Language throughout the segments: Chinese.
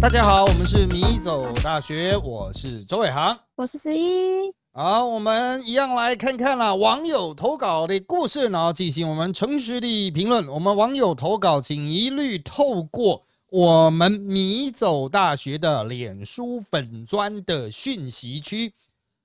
大家好，我们是米走大学，我是周伟航，我是十一。好，我们一样来看看啦，网友投稿的故事，然后进行我们诚实的评论。我们网友投稿，请一律透过我们米走大学的脸书粉砖的讯息区，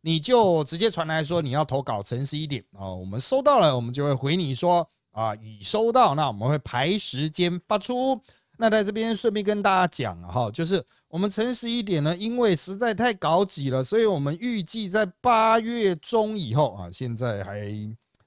你就直接传来说你要投稿，诚实一点啊。我们收到了，我们就会回你说啊，已收到，那我们会排时间发出。那在这边顺便跟大家讲哈，就是我们诚实一点呢，因为实在太高级了，所以我们预计在八月中以后啊，现在还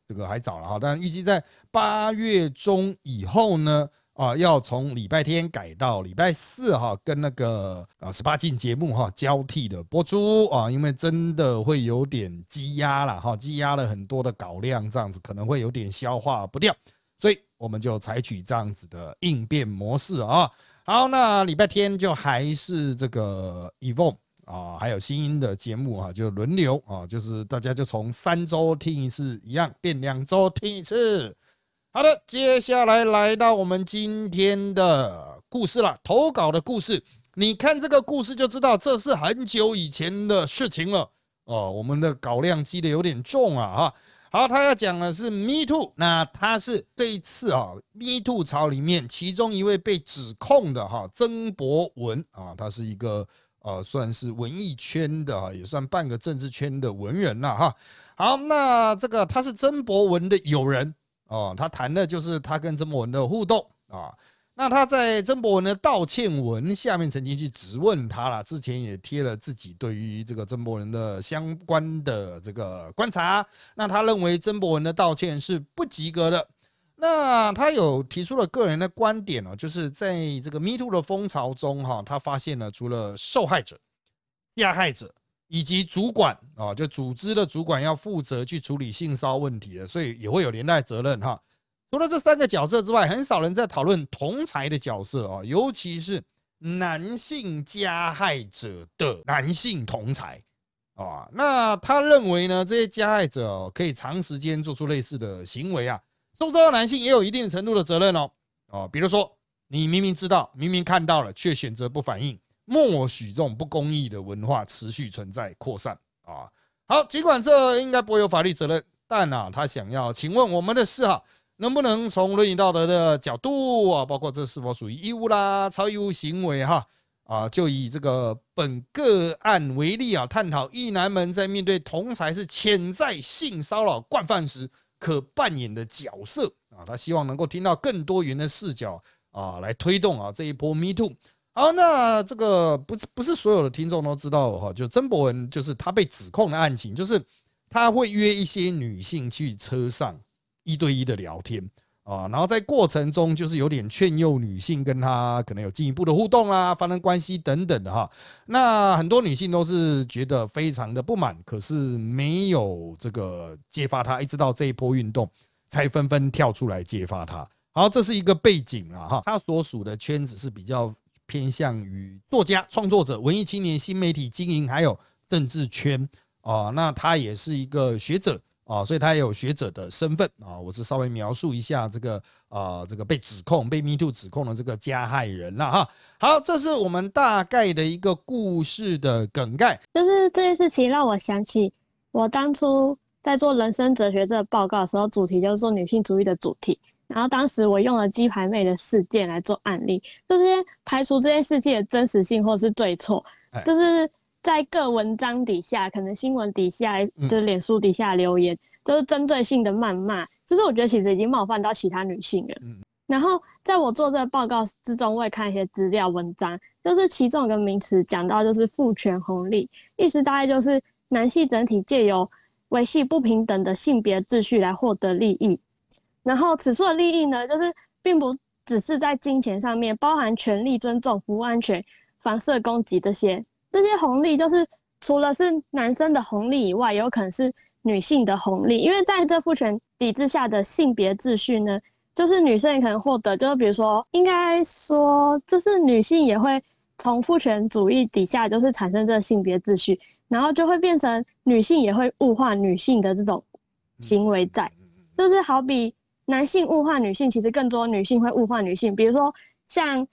这个还早了哈，但预计在八月中以后呢，啊，要从礼拜天改到礼拜四哈，跟那个啊十八禁节目哈交替的播出啊，因为真的会有点积压了哈，积压了很多的稿量，这样子可能会有点消化不掉。所以我们就采取这样子的应变模式啊。好，那礼拜天就还是这个 Evo 啊，还有新音的节目啊，就轮流啊，就是大家就从三周听一次一样，变两周听一次。好的，接下来来到我们今天的故事了，投稿的故事。你看这个故事就知道，这是很久以前的事情了哦。我们的稿量积的有点重啊哈。好，他要讲的是 Me Too，那他是这一次啊 Me Too 潮里面其中一位被指控的哈曾博文啊，他是一个呃算是文艺圈的，也算半个政治圈的文人了哈。好，那这个他是曾博文的友人哦，他谈的就是他跟曾博文的互动啊。那他在曾博文的道歉文下面曾经去质问他了，之前也贴了自己对于这个曾博文的相关的这个观察。那他认为曾博文的道歉是不及格的。那他有提出了个人的观点哦，就是在这个 Me Too 的风潮中哈，他发现了除了受害者、加害者以及主管啊，就组织的主管要负责去处理性骚问题的，所以也会有连带责任哈。除了这三个角色之外，很少人在讨论同才的角色啊，尤其是男性加害者的男性同才啊。那他认为呢，这些加害者可以长时间做出类似的行为啊，周遭的男性也有一定程度的责任哦。哦，比如说你明明知道、明明看到了，却选择不反应，默许这种不公义的文化持续存在、扩散啊。好，尽管这应该不会有法律责任，但啊，他想要请问我们的事哈。能不能从伦理道德的角度啊，包括这是否属于义务啦、超义务行为哈啊，就以这个本个案为例啊，探讨一男们在面对同才是潜在性骚扰惯犯时可扮演的角色啊，他希望能够听到更多元的视角啊，来推动啊这一波 Me Too。好，那这个不是不是所有的听众都知道哈，就曾博文就是他被指控的案情，就是他会约一些女性去车上。一对一的聊天啊，然后在过程中就是有点劝诱女性跟他可能有进一步的互动啊，发生关系等等的哈。那很多女性都是觉得非常的不满，可是没有这个揭发他，一直到这一波运动才纷纷跳出来揭发他。好，这是一个背景了哈。他所属的圈子是比较偏向于作家、创作者、文艺青年、新媒体经营，还有政治圈啊。那他也是一个学者。啊，所以他也有学者的身份啊。我是稍微描述一下这个啊，这个被指控、被 Me Too 指控的这个加害人了哈。好，这是我们大概的一个故事的梗概。就是这件事情让我想起我当初在做人生哲学这个报告的时候，主题就是做女性主义的主题。然后当时我用了鸡排妹的事件来做案例，就是排除这件事件的真实性或是对错，就是。在各文章底下，可能新闻底下，就是脸书底下留言，都是针对性的谩骂，就是我觉得其实已经冒犯到其他女性了。然后在我做这个报告之中，我也看一些资料文章，就是其中有个名词讲到，就是父权红利，意思大概就是男性整体借由维系不平等的性别秩序来获得利益。然后此处的利益呢，就是并不只是在金钱上面，包含权利、尊重、服务安全、防射攻击这些。这些红利就是除了是男生的红利以外，有可能是女性的红利，因为在这父权体制下的性别秩序呢，就是女生也可能获得，就是比如说，应该说，就是女性也会从父权主义底下，就是产生这个性别秩序，然后就会变成女性也会物化女性的这种行为在，就是好比男性物化女性，其实更多女性会物化女性，比如说像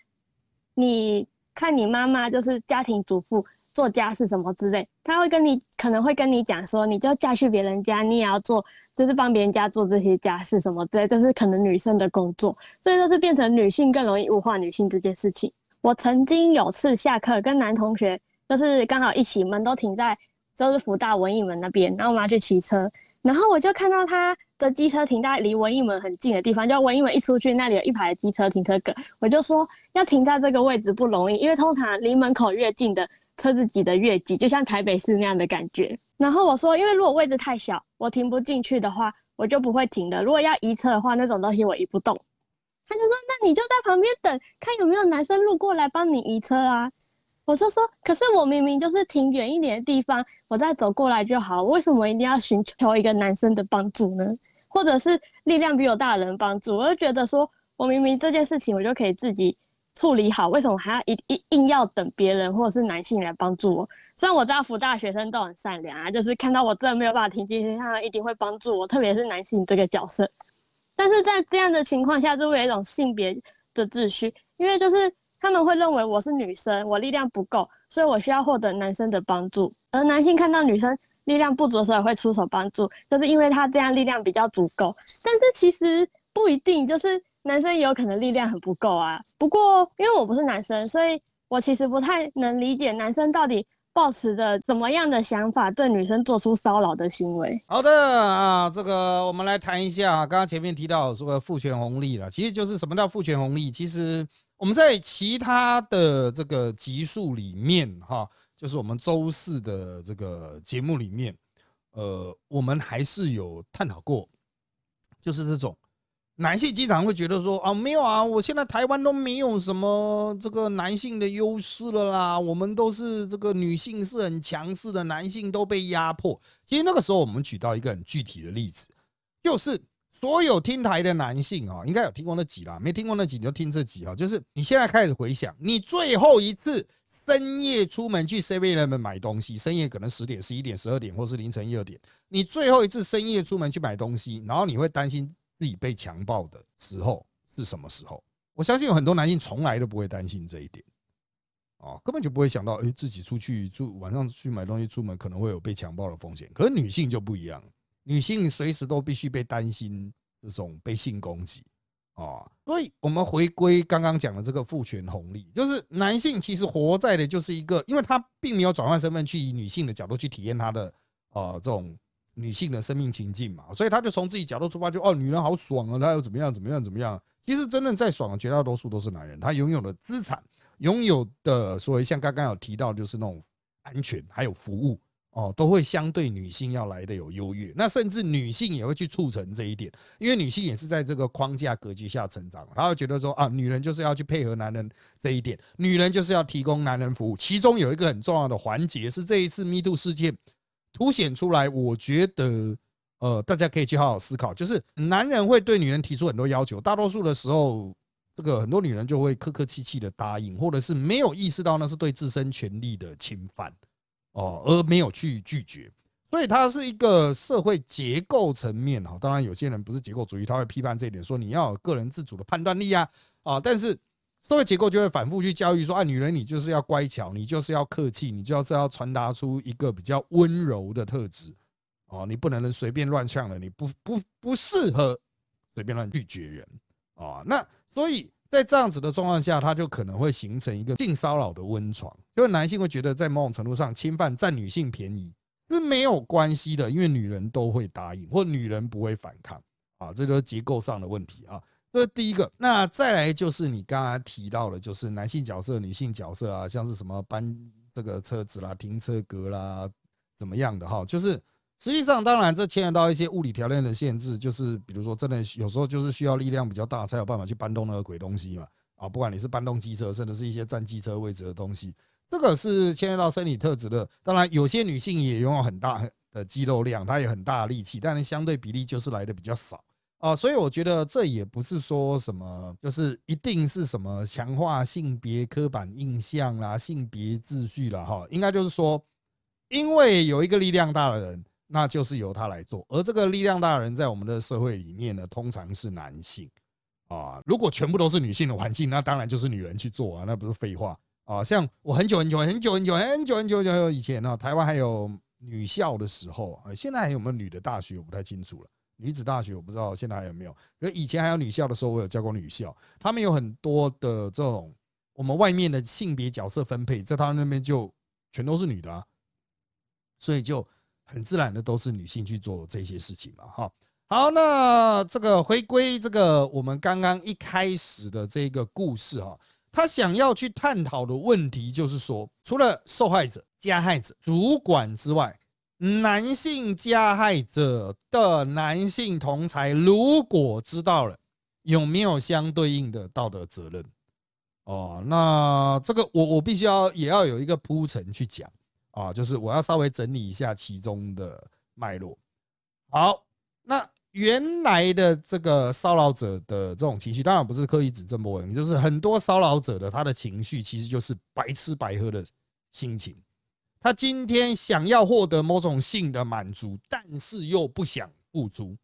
你。看你妈妈就是家庭主妇做家事什么之类，他会跟你可能会跟你讲说，你就嫁去别人家，你也要做，就是帮别人家做这些家事什么之类，就是可能女生的工作，所以就是变成女性更容易物化女性这件事情。我曾经有次下课跟男同学，就是刚好一起门都停在就是福大文艺门那边，然后我们要去骑车。然后我就看到他的机车停在离文艺门很近的地方，就文艺门一出去，那里有一排机车停车格。我就说要停在这个位置不容易，因为通常离门口越近的车子挤得越挤，就像台北市那样的感觉。然后我说，因为如果位置太小，我停不进去的话，我就不会停的。如果要移车的话，那种东西我移不动。他就说，那你就在旁边等，看有没有男生路过来帮你移车啊。我就说，可是我明明就是停远一点的地方，我再走过来就好，为什么一定要寻求一个男生的帮助呢？或者是力量比我大的人帮助？我就觉得说，我明明这件事情我就可以自己处理好，为什么还要一一硬要等别人或者是男性来帮助我？虽然我知道福大学生都很善良啊，就是看到我真的没有办法停进去，他们一定会帮助我，特别是男性这个角色。但是在这样的情况下，就会有一种性别的秩序，因为就是。他们会认为我是女生，我力量不够，所以我需要获得男生的帮助。而男性看到女生力量不足的时候，会出手帮助，就是因为他这样力量比较足够。但是其实不一定，就是男生也有可能力量很不够啊。不过因为我不是男生，所以我其实不太能理解男生到底抱持着怎么样的想法，对女生做出骚扰的行为。好的啊，这个我们来谈一下，刚刚前面提到说父权红利了，其实就是什么叫父权红利？其实。我们在其他的这个集数里面，哈，就是我们周四的这个节目里面，呃，我们还是有探讨过，就是这种男性经常会觉得说啊，没有啊，我现在台湾都没有什么这个男性的优势了啦，我们都是这个女性是很强势的，男性都被压迫。其实那个时候我们举到一个很具体的例子，就是。所有听台的男性啊，应该有听过那集啦，没听过那集你就听这集啊。就是你现在开始回想，你最后一次深夜出门去 Seven 买东西，深夜可能十点、十一点、十二点，或是凌晨一二点，你最后一次深夜出门去买东西，然后你会担心自己被强暴的时候是什么时候？我相信有很多男性从来都不会担心这一点，哦，根本就不会想到，哎，自己出去住晚上去买东西出门可能会有被强暴的风险。可是女性就不一样。女性随时都必须被担心这种被性攻击啊，所以我们回归刚刚讲的这个父权红利，就是男性其实活在的就是一个，因为他并没有转换身份去以女性的角度去体验他的呃这种女性的生命情境嘛，所以他就从自己角度出发，就哦女人好爽啊，她又怎么样怎么样怎么样？其实真正在爽的绝大多数都是男人，他拥有的资产，拥有的所谓像刚刚有提到就是那种安全还有服务。哦，都会相对女性要来的有优越，那甚至女性也会去促成这一点，因为女性也是在这个框架格局下成长，她会觉得说啊，女人就是要去配合男人这一点，女人就是要提供男人服务。其中有一个很重要的环节是这一次 Me Too 事件凸显出来，我觉得呃，大家可以去好好思考，就是男人会对女人提出很多要求，大多数的时候，这个很多女人就会客客气气的答应，或者是没有意识到那是对自身权利的侵犯。哦，而没有去拒绝，所以它是一个社会结构层面哈。当然，有些人不是结构主义，他会批判这一点，说你要有个人自主的判断力啊啊！但是社会结构就会反复去教育说，啊，女人你就是要乖巧，你就是要客气，你就是要传达出一个比较温柔的特质哦，你不能随便乱呛了，你不不不适合随便乱拒绝人啊。那所以。在这样子的状况下，他就可能会形成一个性骚扰的温床，因为男性会觉得在某种程度上侵犯占女性便宜是没有关系的，因为女人都会答应，或女人不会反抗啊，这就是结构上的问题啊。这是第一个。那再来就是你刚刚提到的，就是男性角色、女性角色啊，像是什么搬这个车子啦、停车格啦，怎么样的哈，就是。实际上，当然这牵扯到一些物理条件的限制，就是比如说，真的有时候就是需要力量比较大，才有办法去搬动那个鬼东西嘛。啊，不管你是搬动机车，甚至是一些占机车位置的东西，这个是牵扯到生理特质的。当然，有些女性也拥有很大的肌肉量，她也很大的力气，但是相对比例就是来的比较少啊。所以我觉得这也不是说什么，就是一定是什么强化性别刻板印象啦、性别秩序啦，哈，应该就是说，因为有一个力量大的人。那就是由他来做，而这个力量大的人在我们的社会里面呢，通常是男性。啊。如果全部都是女性的环境，那当然就是女人去做啊，那不是废话。啊，像我很久很久很久很久很久很久很久以前呢，台湾还有女校的时候啊，现在还有没有女的大学我不太清楚了。女子大学我不知道现在还有没有，可以前还有女校的时候，我有教过女校，他们有很多的这种我们外面的性别角色分配，在他们那边就全都是女的啊，所以就很自然的都是女性去做这些事情嘛，哈。好，那这个回归这个我们刚刚一开始的这个故事哈，他想要去探讨的问题就是说，除了受害者、加害者、主管之外。男性加害者的男性同才，如果知道了，有没有相对应的道德责任？哦，那这个我我必须要也要有一个铺陈去讲啊，就是我要稍微整理一下其中的脉络。好，那原来的这个骚扰者的这种情绪，当然不是刻意指正某人，就是很多骚扰者的他的情绪，其实就是白吃白喝的心情。他今天想要获得某种性的满足，但是又不想付出，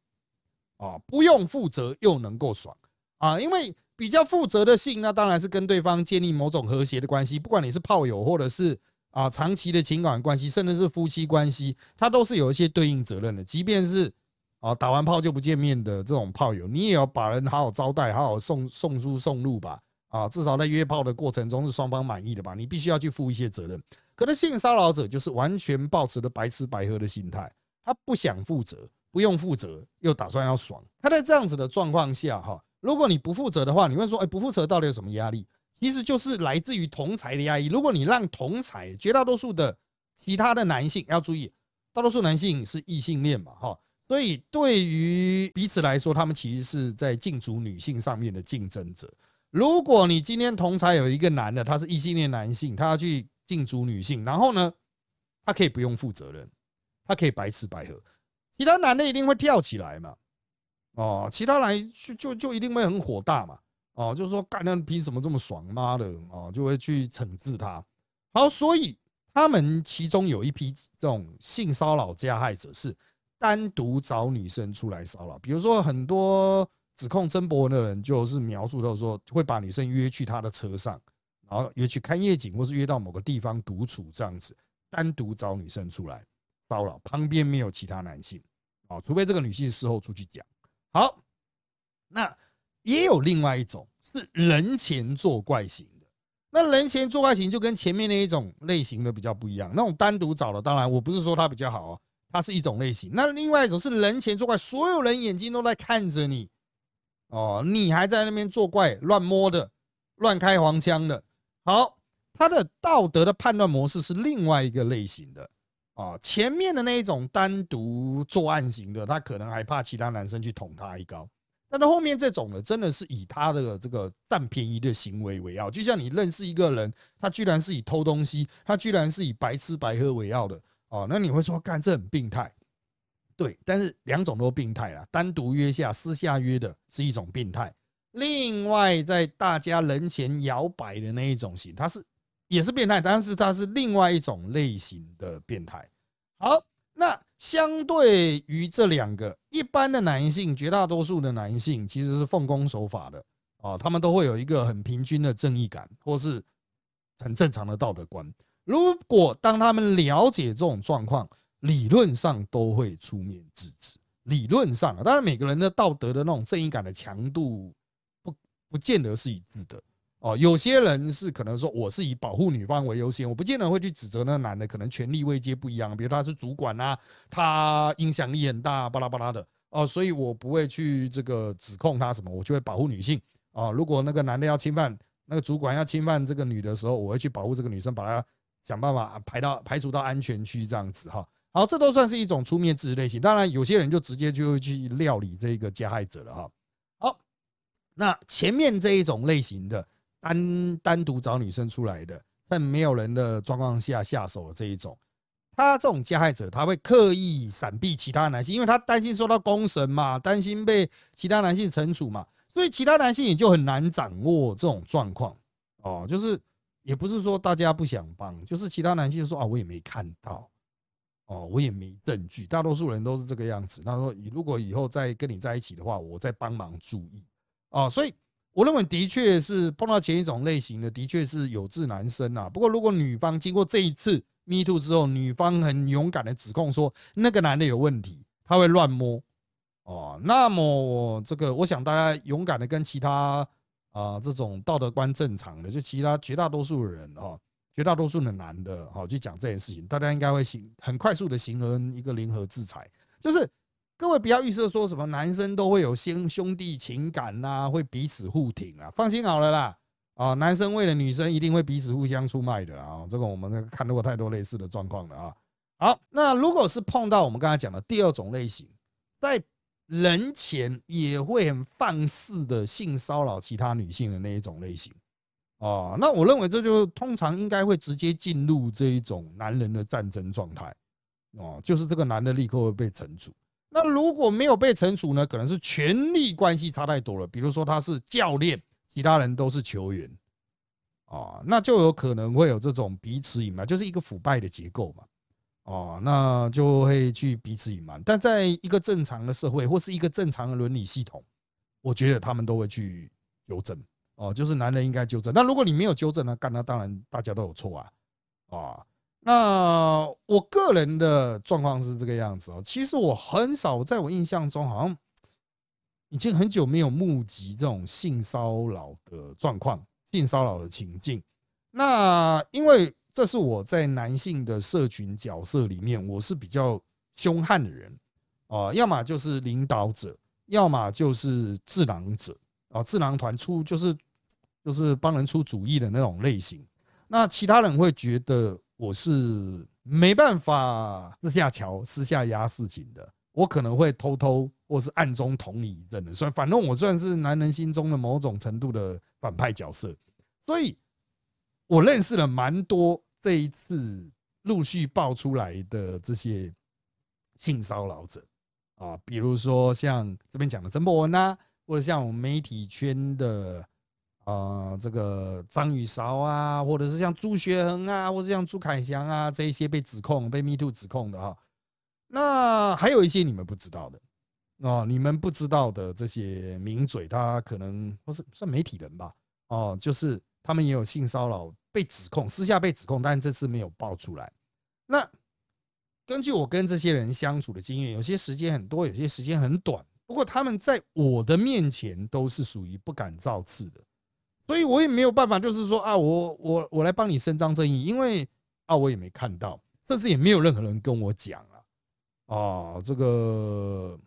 啊，不用负责又能够爽啊，因为比较负责的性，那当然是跟对方建立某种和谐的关系，不管你是炮友或者是啊长期的情感关系，甚至是夫妻关系，它都是有一些对应责任的。即便是啊打完炮就不见面的这种炮友，你也要把人好好招待，好好送送出送入吧，啊，至少在约炮的过程中是双方满意的吧，你必须要去负一些责任。可能性骚扰者就是完全抱持的白吃白喝的心态，他不想负责，不用负责，又打算要爽。他在这样子的状况下，哈，如果你不负责的话，你会说，哎，不负责到底有什么压力？其实就是来自于同才的压力。如果你让同才绝大多数的其他的男性要注意，大多数男性是异性恋嘛，哈，所以对于彼此来说，他们其实是在竞逐女性上面的竞争者。如果你今天同才有一个男的，他是异性恋男性，他要去。禁足女性，然后呢，他可以不用负责任，他可以白吃白喝，其他男的一定会跳起来嘛，哦，其他男就就就一定会很火大嘛，哦，就是说干那凭什么这么爽，妈的，哦，就会去惩治他。好，所以他们其中有一批这种性骚扰加害者是单独找女生出来骚扰，比如说很多指控曾博文的人，就是描述到说会把女生约去他的车上。然后约去看夜景，或是约到某个地方独处这样子，单独找女生出来骚扰，旁边没有其他男性啊，除非这个女性事后出去讲。好，那也有另外一种是人前作怪型的，那人前作怪型就跟前面那一种类型的比较不一样。那种单独找的，当然我不是说它比较好哦，它是一种类型。那另外一种是人前作怪，所有人眼睛都在看着你哦，你还在那边作怪、乱摸的、乱开黄腔的。好，他的道德的判断模式是另外一个类型的啊。前面的那一种单独作案型的，他可能还怕其他男生去捅他一刀。但是后面这种呢，真的是以他的这个占便宜的行为为傲。就像你认识一个人，他居然是以偷东西，他居然是以白吃白喝为傲的哦，那你会说，干这很病态。对，但是两种都病态啊。单独约下、私下约的是一种病态。另外，在大家人前摇摆的那一种型，他是也是变态，但是他是另外一种类型的变态。好，那相对于这两个，一般的男性，绝大多数的男性其实是奉公守法的啊，他们都会有一个很平均的正义感，或是很正常的道德观。如果当他们了解这种状况，理论上都会出面制止。理论上啊，当然每个人的道德的那种正义感的强度。不见得是一致的哦，有些人是可能说我是以保护女方为优先，我不见得会去指责那个男的，可能权力位阶不一样，比如他是主管啊，他影响力很大，巴拉巴拉的哦，所以我不会去这个指控他什么，我就会保护女性啊。如果那个男的要侵犯那个主管要侵犯这个女的时候，我会去保护这个女生，把她想办法排到排除到安全区这样子哈。好，这都算是一种出面制类型。当然，有些人就直接就会去料理这个加害者了哈。好那前面这一种类型的单单独找女生出来的，在没有人的状况下下手的这一种，他这种加害者他会刻意闪避其他男性，因为他担心受到公审嘛，担心被其他男性惩处嘛，所以其他男性也就很难掌握这种状况哦。就是也不是说大家不想帮，就是其他男性说啊，我也没看到哦，我也没证据，大多数人都是这个样子。他说，如果以后再跟你在一起的话，我再帮忙注意。哦，所以我认为的确是碰到前一种类型的，的确是有志男生啊。不过，如果女方经过这一次 Me Too 之后，女方很勇敢的指控说那个男的有问题，他会乱摸哦，那么这个我想大家勇敢的跟其他啊这种道德观正常的，就其他绝大多数人哦，绝大多数的男的哦去讲这件事情，大家应该会行很快速的形成一个联合制裁，就是。各位不要预设说什么男生都会有兄兄弟情感呐，会彼此互挺啊，放心好了啦。啊，男生为了女生一定会彼此互相出卖的啊，这个我们看到过太多类似的状况了啊。好，那如果是碰到我们刚才讲的第二种类型，在人前也会很放肆的性骚扰其他女性的那一种类型，哦，那我认为这就通常应该会直接进入这一种男人的战争状态，哦，就是这个男的立刻会被惩处。那如果没有被惩处呢？可能是权力关系差太多了。比如说他是教练，其他人都是球员，啊，那就有可能会有这种彼此隐瞒，就是一个腐败的结构嘛，哦，那就会去彼此隐瞒。但在一个正常的社会或是一个正常的伦理系统，我觉得他们都会去纠正，哦，就是男人应该纠正。那如果你没有纠正呢？干那当然大家都有错啊，啊。那我个人的状况是这个样子哦。其实我很少，在我印象中，好像已经很久没有目击这种性骚扰的状况、性骚扰的情境。那因为这是我在男性的社群角色里面，我是比较凶悍的人啊，要么就是领导者，要么就是智囊者啊，智囊团出就是就是帮人出主意的那种类型。那其他人会觉得。我是没办法私下瞧、私下压事情的，我可能会偷偷或是暗中捅你一阵的。所以，反正我算是男人心中的某种程度的反派角色，所以我认识了蛮多这一次陆续爆出来的这些性骚扰者啊，比如说像这边讲的曾博文啊，或者像我们媒体圈的。啊，这个张雨韶啊，或者是像朱学恒啊，或者像朱凯翔啊，这一些被指控、被 Me Too 指控的哈，那还有一些你们不知道的哦，你们不知道的这些名嘴，他可能或是算媒体人吧，哦，就是他们也有性骚扰被指控，私下被指控，但这次没有爆出来。那根据我跟这些人相处的经验，有些时间很多，有些时间很短，不过他们在我的面前都是属于不敢造次的。所以我也没有办法，就是说啊，我我我来帮你伸张正义，因为啊，我也没看到，甚至也没有任何人跟我讲啊，啊，这个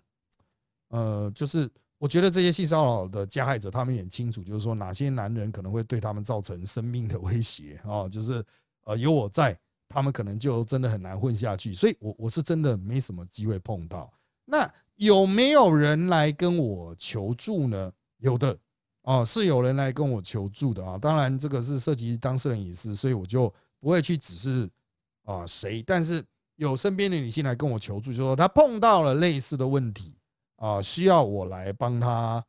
呃，就是我觉得这些性骚扰的加害者，他们也清楚，就是说哪些男人可能会对他们造成生命的威胁啊，就是呃有我在，他们可能就真的很难混下去。所以，我我是真的没什么机会碰到。那有没有人来跟我求助呢？有的。哦，是有人来跟我求助的啊，当然这个是涉及当事人隐私，所以我就不会去指示啊谁。但是有身边的女性来跟我求助，就说她碰到了类似的问题啊，需要我来帮她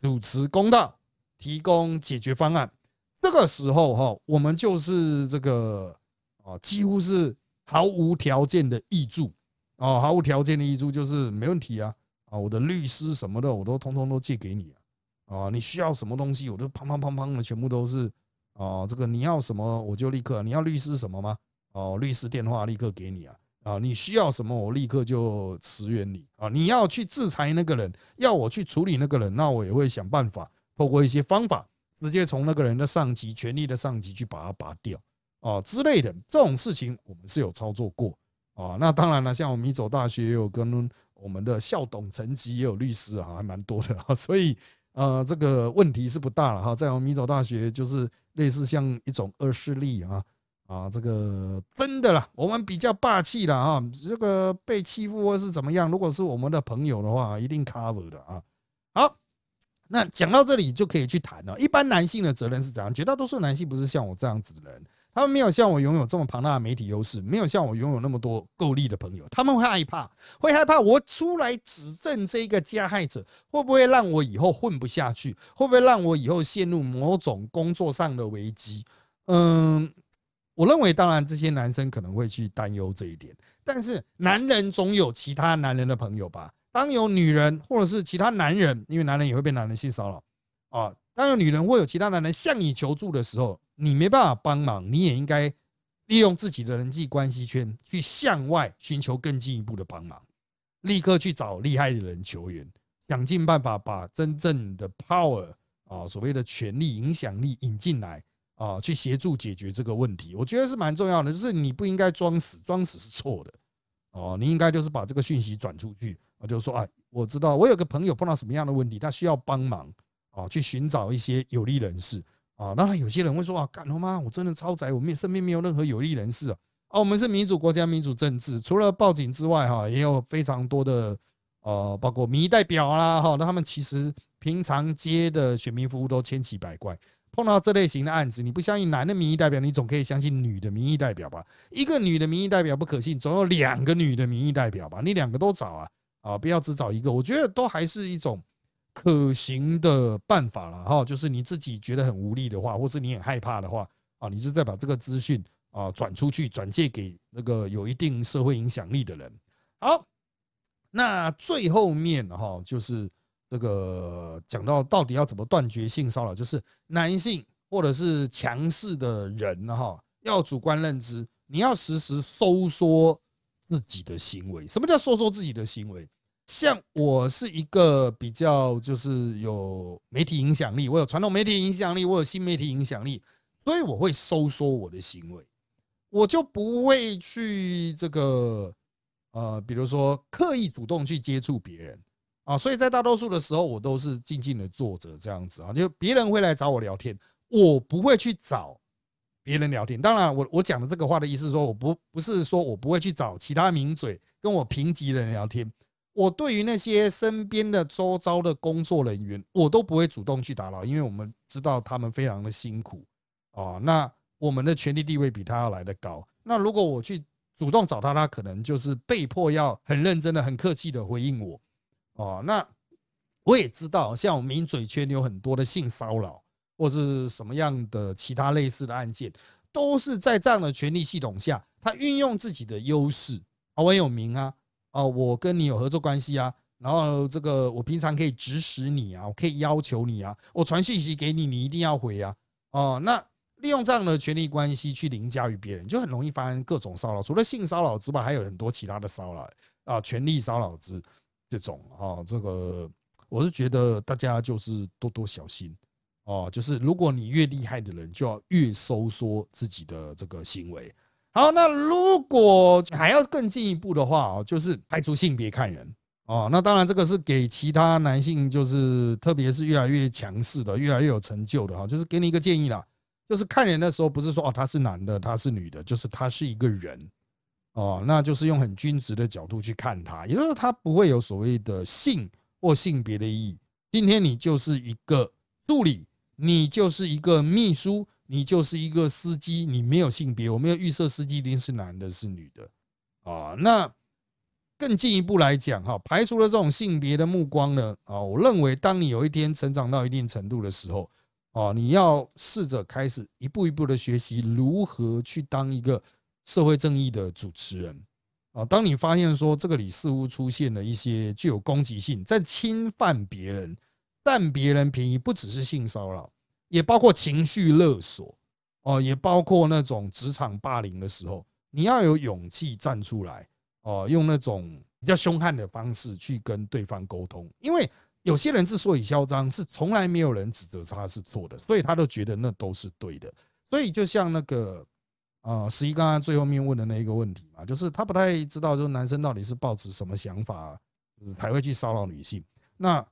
主持公道，提供解决方案。这个时候哈，我们就是这个啊，几乎是毫无条件的义助啊，毫无条件的义助就是没问题啊啊，我的律师什么的我都通通都借给你啊。啊，你需要什么东西，我都砰砰砰砰的，全部都是啊。这个你要什么，我就立刻。你要律师什么吗？哦，律师电话立刻给你啊。啊，你需要什么，我立刻就驰援你啊。你要去制裁那个人，要我去处理那个人，那我也会想办法，透过一些方法，直接从那个人的上级、权力的上级去把他拔掉啊之类的。这种事情我们是有操作过啊。那当然了，像我们米走大学也有跟我们的校董层级也有律师啊，还蛮多的啊，所以。呃，这个问题是不大了哈，在我们米走大学就是类似像一种恶势力啊啊，这个真的啦，我们比较霸气了啊，这个被欺负或是怎么样，如果是我们的朋友的话，一定 cover 的啊。好，那讲到这里就可以去谈了。一般男性的责任是怎样？绝大多数男性不是像我这样子的人。他们没有像我拥有这么庞大的媒体优势，没有像我拥有那么多够力的朋友，他们会害怕，会害怕我出来指证这个加害者，会不会让我以后混不下去？会不会让我以后陷入某种工作上的危机？嗯，我认为，当然这些男生可能会去担忧这一点，但是男人总有其他男人的朋友吧？当有女人或者是其他男人，因为男人也会被男人性骚扰啊。当有女人或有其他男人向你求助的时候，你没办法帮忙，你也应该利用自己的人际关系圈去向外寻求更进一步的帮忙，立刻去找厉害的人求援，想尽办法把真正的 power 啊，所谓的权力、影响力引进来啊，去协助解决这个问题。我觉得是蛮重要的，就是你不应该装死，装死是错的哦，你应该就是把这个讯息转出去啊，就是说啊，我知道我有个朋友碰到什么样的问题，他需要帮忙。啊，去寻找一些有利人士啊。当然，有些人会说啊，干了吗？我真的超载，我们身边没有任何有利人士啊。啊，我们是民主国家，民主政治，除了报警之外，哈，也有非常多的呃，包括民意代表啦，哈，那他们其实平常接的选民服务都千奇百怪。碰到这类型的案子，你不相信男的民意代表，你总可以相信女的民意代表吧？一个女的民意代表不可信，总有两个女的民意代表吧？你两个都找啊，啊，不要只找一个。我觉得都还是一种。可行的办法了哈，就是你自己觉得很无力的话，或是你很害怕的话啊，你是在把这个资讯啊转出去，转借给那个有一定社会影响力的人。好，那最后面哈，就是这个讲到到底要怎么断绝性骚扰，就是男性或者是强势的人哈，要主观认知，你要时时收缩自己的行为。什么叫收缩自己的行为？像我是一个比较就是有媒体影响力，我有传统媒体影响力，我有新媒体影响力，所以我会收缩我的行为，我就不会去这个呃，比如说刻意主动去接触别人啊，所以在大多数的时候，我都是静静的坐着这样子啊，就别人会来找我聊天，我不会去找别人聊天。当然，我我讲的这个话的意思是，说我不不是说我不会去找其他名嘴跟我平级的人聊天。我对于那些身边的周遭的工作人员，我都不会主动去打扰，因为我们知道他们非常的辛苦啊。那我们的权力地位比他要来的高。那如果我去主动找他，他可能就是被迫要很认真的、很客气的回应我哦。那我也知道，像我们名嘴圈有很多的性骚扰或是什么样的其他类似的案件，都是在这样的权力系统下，他运用自己的优势啊，我有名啊。哦，我跟你有合作关系啊，然后这个我平常可以指使你啊，我可以要求你啊，我传信息给你，你一定要回啊。哦，那利用这样的权力关系去凌驾于别人，就很容易发生各种骚扰。除了性骚扰之外，还有很多其他的骚扰啊，权力骚扰之这种啊，这个我是觉得大家就是多多小心哦。就是如果你越厉害的人，就要越收缩自己的这个行为。好，那如果还要更进一步的话哦，就是排除性别看人哦。那当然，这个是给其他男性，就是特别是越来越强势的、越来越有成就的哈，就是给你一个建议啦，就是看人的时候，不是说哦他是男的，他是女的，就是他是一个人哦，那就是用很均值的角度去看他，也就是说他不会有所谓的性或性别的意义。今天你就是一个助理，你就是一个秘书。你就是一个司机，你没有性别，我没有预设司机一定是男的，是女的啊。那更进一步来讲，哈，排除了这种性别的目光呢，啊，我认为当你有一天成长到一定程度的时候，啊，你要试着开始一步一步的学习如何去当一个社会正义的主持人啊。当你发现说这个里似乎出现了一些具有攻击性，在侵犯别人、占别人便宜，不只是性骚扰。也包括情绪勒索，哦，也包括那种职场霸凌的时候，你要有勇气站出来，哦，用那种比较凶悍的方式去跟对方沟通。因为有些人之所以嚣张，是从来没有人指责他是错的，所以他都觉得那都是对的。所以就像那个啊，十一刚刚最后面问的那一个问题嘛，就是他不太知道，就是男生到底是抱持什么想法，才会去骚扰女性。那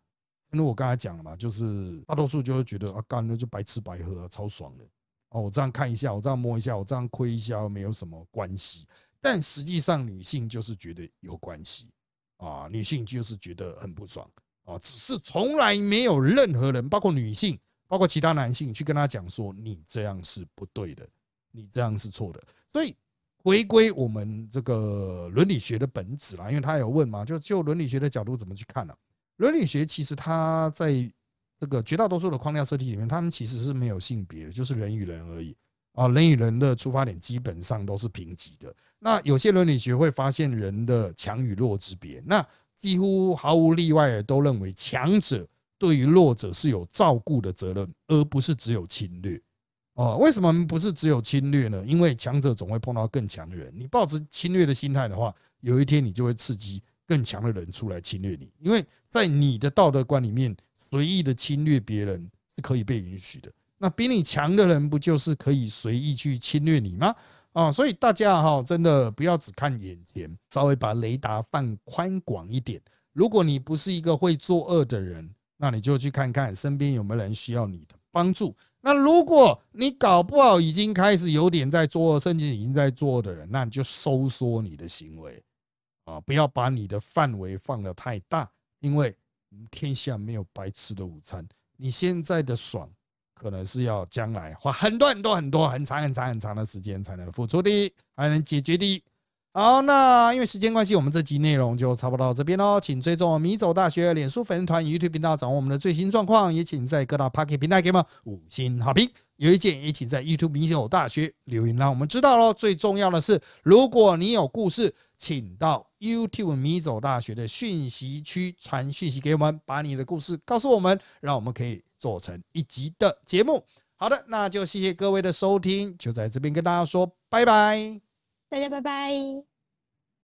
因为我刚才讲了嘛，就是大多数就会觉得啊，干了就白吃白喝，超爽的哦。我这样看一下，我这样摸一下，我这样窥一下，没有什么关系。但实际上，女性就是觉得有关系啊，女性就是觉得很不爽啊。只是从来没有任何人，包括女性，包括其他男性，去跟他讲说你这样是不对的，你这样是错的。所以回归我们这个伦理学的本质啦，因为他有问嘛，就就伦理学的角度怎么去看呢？伦理学其实它在这个绝大多数的框架设计里面，他们其实是没有性别的，就是人与人而已啊。人与人的出发点基本上都是平级的。那有些伦理学会发现人的强与弱之别，那几乎毫无例外的都认为强者对于弱者是有照顾的责任，而不是只有侵略。哦，为什么不是只有侵略呢？因为强者总会碰到更强的人。你抱着侵略的心态的话，有一天你就会刺激更强的人出来侵略你。因为在你的道德观里面，随意的侵略别人是可以被允许的。那比你强的人，不就是可以随意去侵略你吗？啊，所以大家哈，真的不要只看眼前，稍微把雷达放宽广一点。如果你不是一个会作恶的人，那你就去看看身边有没有人需要你的帮助。那如果你搞不好已经开始有点在作恶，甚至已经在作恶的人，那你就收缩你的行为啊，不要把你的范围放得太大，因为天下没有白吃的午餐。你现在的爽，可能是要将来花很多很多很多很长很长很长的时间才能付出的，才能解决的。好，那因为时间关系，我们这集内容就差不多到这边喽。请追踪米走大学脸书粉丝团、YouTube 频道，掌握我们的最新状况。也请在各大 Pocket 平台给我们五星好评。有意见也请在 YouTube 米走大学留言，让我们知道喽。最重要的是，如果你有故事，请到 YouTube 米走大学的讯息区传讯息给我们，把你的故事告诉我们，让我们可以做成一集的节目。好的，那就谢谢各位的收听，就在这边跟大家说拜拜。大家拜拜。